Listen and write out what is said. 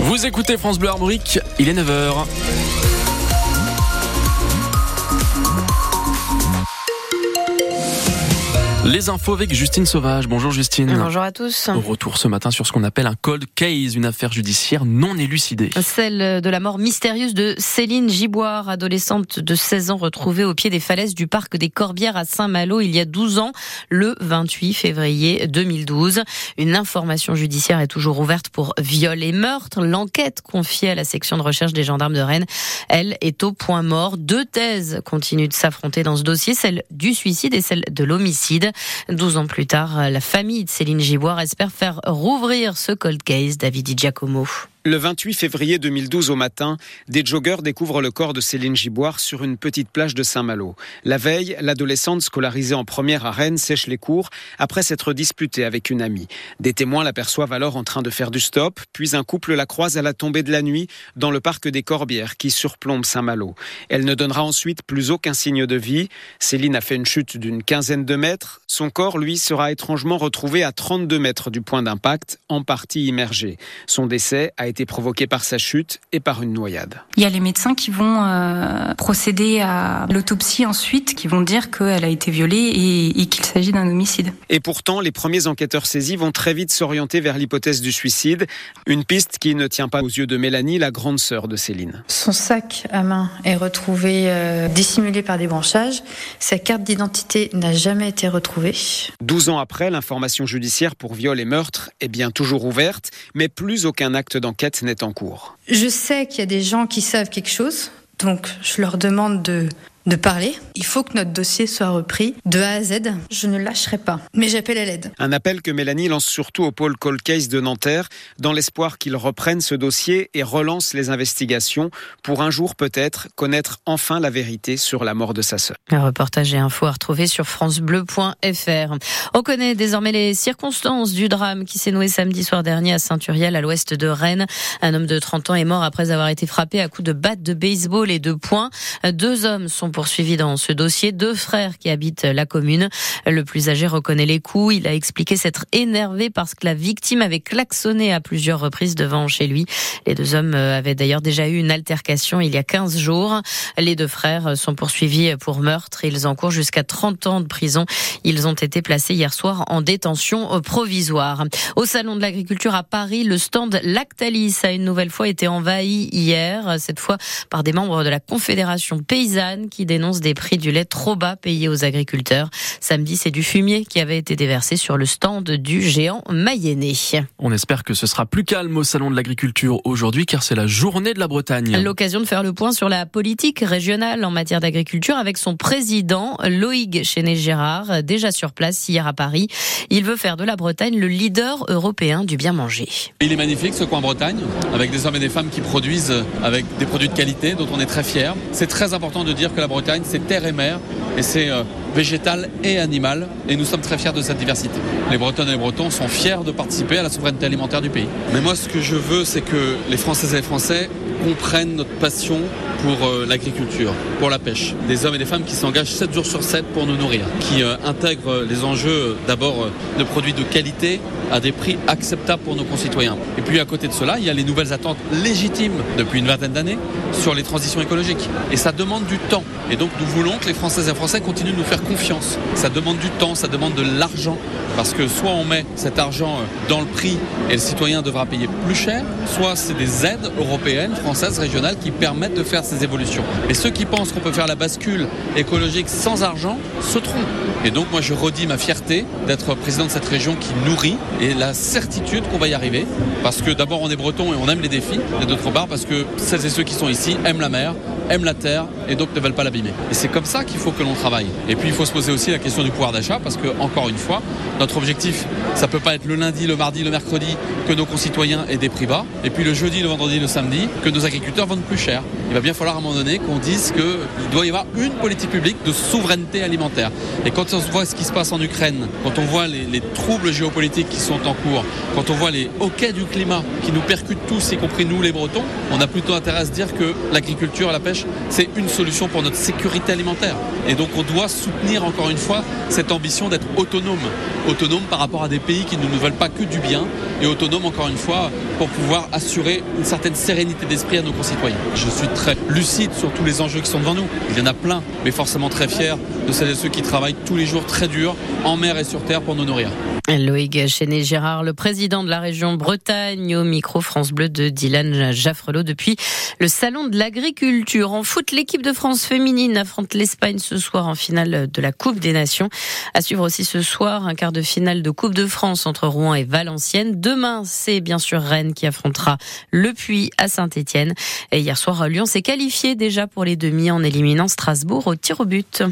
Vous écoutez France Bleu Armorique, il est 9h. Les infos avec Justine Sauvage. Bonjour Justine. Bonjour à tous. Retour ce matin sur ce qu'on appelle un cold case, une affaire judiciaire non élucidée. Celle de la mort mystérieuse de Céline Giboire, adolescente de 16 ans retrouvée au pied des falaises du parc des Corbières à Saint-Malo il y a 12 ans, le 28 février 2012. Une information judiciaire est toujours ouverte pour viol et meurtre. L'enquête confiée à la section de recherche des gendarmes de Rennes, elle, est au point mort. Deux thèses continuent de s'affronter dans ce dossier, celle du suicide et celle de l'homicide. 12 ans plus tard, la famille de Céline Giboire espère faire rouvrir ce cold case, David Giacomo. Le 28 février 2012 au matin, des joggeurs découvrent le corps de Céline Giboire sur une petite plage de Saint-Malo. La veille, l'adolescente scolarisée en première à Rennes sèche les cours après s'être disputée avec une amie. Des témoins l'aperçoivent alors en train de faire du stop, puis un couple la croise à la tombée de la nuit dans le parc des Corbières qui surplombe Saint-Malo. Elle ne donnera ensuite plus aucun signe de vie. Céline a fait une chute d'une quinzaine de mètres. Son corps, lui, sera étrangement retrouvé à 32 mètres du point d'impact, en partie immergé. Son décès a été provoqué par sa chute et par une noyade. Il y a les médecins qui vont euh, procéder à l'autopsie ensuite, qui vont dire qu'elle a été violée et, et qu'il s'agit d'un homicide. Et pourtant, les premiers enquêteurs saisis vont très vite s'orienter vers l'hypothèse du suicide, une piste qui ne tient pas aux yeux de Mélanie, la grande sœur de Céline. Son sac à main est retrouvé euh, dissimulé par des branchages. Sa carte d'identité n'a jamais été retrouvée. 12 ans après, l'information judiciaire pour viol et meurtre est bien toujours ouverte, mais plus aucun acte d'enquête n'est en cours. Je sais qu'il y a des gens qui savent quelque chose, donc je leur demande de de parler. Il faut que notre dossier soit repris de A à Z. Je ne lâcherai pas, mais j'appelle à l'aide. Un appel que Mélanie lance surtout au pôle Cold Case de Nanterre, dans l'espoir qu'ils reprennent ce dossier et relancent les investigations pour un jour peut-être connaître enfin la vérité sur la mort de sa sœur. Un reportage et info à retrouver sur francebleu.fr. On connaît désormais les circonstances du drame qui s'est noué samedi soir dernier à Saint-Uriel, à l'ouest de Rennes. Un homme de 30 ans est mort après avoir été frappé à coups de batte de baseball et de poing. Deux hommes sont poursuivis dans ce dossier. Deux frères qui habitent la commune. Le plus âgé reconnaît les coups. Il a expliqué s'être énervé parce que la victime avait klaxonné à plusieurs reprises devant chez lui. Les deux hommes avaient d'ailleurs déjà eu une altercation il y a 15 jours. Les deux frères sont poursuivis pour meurtre. Ils encourent jusqu'à 30 ans de prison. Ils ont été placés hier soir en détention provisoire. Au salon de l'agriculture à Paris, le stand Lactalis a une nouvelle fois été envahi hier, cette fois par des membres de la Confédération paysanne qui dénonce des prix du lait trop bas payés aux agriculteurs. Samedi, c'est du fumier qui avait été déversé sur le stand du géant mayennais. On espère que ce sera plus calme au Salon de l'Agriculture aujourd'hui car c'est la journée de la Bretagne. L'occasion de faire le point sur la politique régionale en matière d'agriculture avec son président Loïc Chenet-Gérard, déjà sur place hier à Paris. Il veut faire de la Bretagne le leader européen du bien manger. Il est magnifique ce coin Bretagne, avec des hommes et des femmes qui produisent avec des produits de qualité dont on est très fier. C'est très important de dire que la Bretagne c'est terre et mer, et c'est euh, végétal et animal, et nous sommes très fiers de cette diversité. Les Bretonnes et les Bretons sont fiers de participer à la souveraineté alimentaire du pays. Mais moi, ce que je veux, c'est que les Françaises et les Français comprennent notre passion pour euh, l'agriculture, pour la pêche. Des hommes et des femmes qui s'engagent 7 jours sur 7 pour nous nourrir, qui euh, intègrent les enjeux d'abord de produits de qualité à des prix acceptables pour nos concitoyens. Et puis à côté de cela, il y a les nouvelles attentes légitimes depuis une vingtaine d'années sur les transitions écologiques. Et ça demande du temps. Et donc nous voulons que les Françaises et Français continuent de nous faire confiance. Ça demande du temps, ça demande de l'argent. Parce que soit on met cet argent euh, dans le prix et le citoyen devra payer plus cher, soit c'est des aides européennes, françaises, régionales qui permettent de faire ces évolutions. Et ceux qui pensent qu'on peut faire la bascule écologique sans argent se trompent. Et donc moi je redis ma fierté d'être président de cette région qui nourrit et la certitude qu'on va y arriver. Parce que d'abord on est breton et on aime les défis, et d'autre part parce que celles et ceux qui sont ici aiment la mer, aiment la terre et donc ne veulent pas l'abîmer. Et c'est comme ça qu'il faut que l'on travaille. Et puis il faut se poser aussi la question du pouvoir d'achat parce que, encore une fois, notre objectif, ça peut pas être le lundi, le mardi, le mercredi que nos concitoyens aient des prix bas. Et puis le jeudi, le vendredi, le samedi, que nos nos agriculteurs vendent plus cher. Il va bien falloir à un moment donné qu'on dise qu'il doit y avoir une politique publique de souveraineté alimentaire. Et quand on voit ce qui se passe en Ukraine, quand on voit les, les troubles géopolitiques qui sont en cours, quand on voit les hoquets du climat qui nous percutent tous, y compris nous les Bretons, on a plutôt intérêt à se dire que l'agriculture la pêche, c'est une solution pour notre sécurité alimentaire. Et donc on doit soutenir encore une fois cette ambition d'être autonome. Autonome par rapport à des pays qui ne nous veulent pas que du bien et autonome encore une fois pour pouvoir assurer une certaine sérénité d'esprit à nos concitoyens. Je suis très lucide sur tous les enjeux qui sont devant nous. Il y en a plein, mais forcément très fier de celles et ceux qui travaillent tous les jours très dur en mer et sur terre pour nous nourrir. Loïc Chenet-Gérard, le président de la région Bretagne, au micro France Bleu de Dylan Jaffrelot depuis le salon de l'agriculture. En foot, l'équipe de France féminine affronte l'Espagne ce soir en finale de la Coupe des Nations. À suivre aussi ce soir un quart de finale de Coupe de France entre Rouen et Valenciennes. Demain, c'est bien sûr Rennes qui affrontera le Puy à Saint-Etienne. Et hier soir, Lyon s'est qualifié déjà pour les demi en éliminant Strasbourg au tir au but.